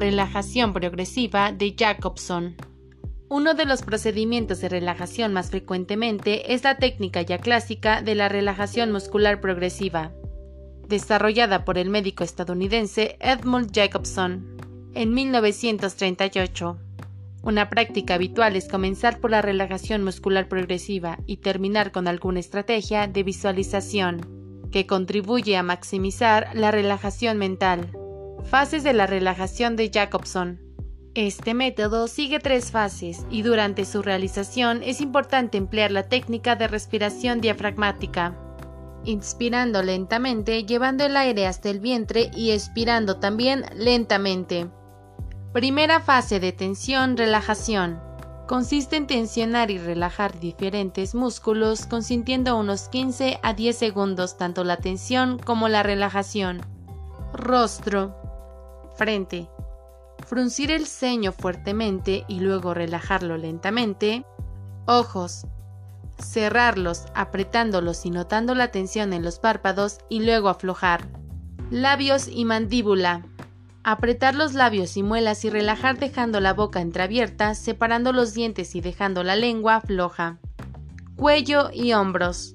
relajación progresiva de Jacobson. Uno de los procedimientos de relajación más frecuentemente es la técnica ya clásica de la relajación muscular progresiva, desarrollada por el médico estadounidense Edmund Jacobson en 1938. Una práctica habitual es comenzar por la relajación muscular progresiva y terminar con alguna estrategia de visualización que contribuye a maximizar la relajación mental. Fases de la relajación de Jacobson. Este método sigue tres fases y durante su realización es importante emplear la técnica de respiración diafragmática, inspirando lentamente llevando el aire hasta el vientre y expirando también lentamente. Primera fase de tensión-relajación. Consiste en tensionar y relajar diferentes músculos consintiendo unos 15 a 10 segundos tanto la tensión como la relajación. Rostro. Frente. Fruncir el ceño fuertemente y luego relajarlo lentamente, ojos, cerrarlos apretándolos y notando la tensión en los párpados y luego aflojar, labios y mandíbula, apretar los labios y muelas y relajar dejando la boca entreabierta, separando los dientes y dejando la lengua floja, cuello y hombros.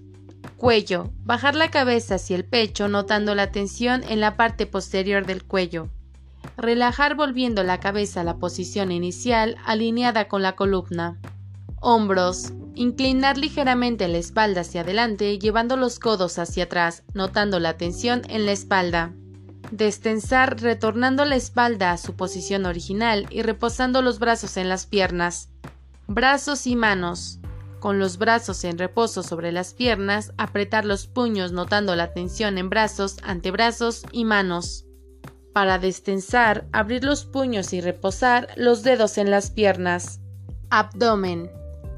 Cuello, bajar la cabeza hacia el pecho notando la tensión en la parte posterior del cuello. Relajar volviendo la cabeza a la posición inicial alineada con la columna. Hombros. Inclinar ligeramente la espalda hacia adelante llevando los codos hacia atrás, notando la tensión en la espalda. Destensar retornando la espalda a su posición original y reposando los brazos en las piernas. Brazos y manos. Con los brazos en reposo sobre las piernas, apretar los puños notando la tensión en brazos, antebrazos y manos. Para destensar, abrir los puños y reposar los dedos en las piernas. Abdomen.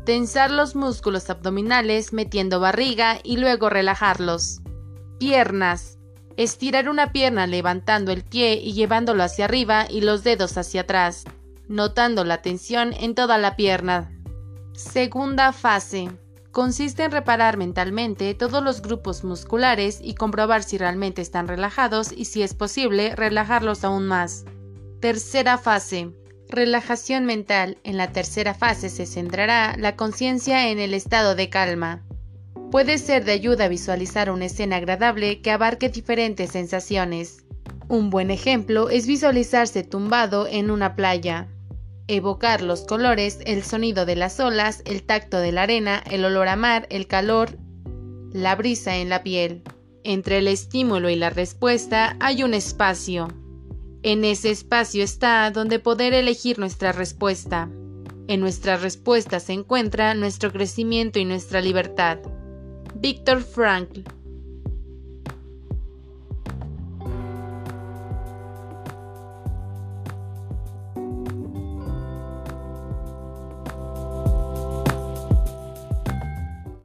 Tensar los músculos abdominales metiendo barriga y luego relajarlos. Piernas. Estirar una pierna levantando el pie y llevándolo hacia arriba y los dedos hacia atrás, notando la tensión en toda la pierna. Segunda fase consiste en reparar mentalmente todos los grupos musculares y comprobar si realmente están relajados y si es posible relajarlos aún más. Tercera fase. Relajación mental. En la tercera fase se centrará la conciencia en el estado de calma. Puede ser de ayuda a visualizar una escena agradable que abarque diferentes sensaciones. Un buen ejemplo es visualizarse tumbado en una playa evocar los colores, el sonido de las olas, el tacto de la arena, el olor a mar, el calor, la brisa en la piel. Entre el estímulo y la respuesta hay un espacio. En ese espacio está donde poder elegir nuestra respuesta. En nuestra respuesta se encuentra nuestro crecimiento y nuestra libertad. Víctor Frankl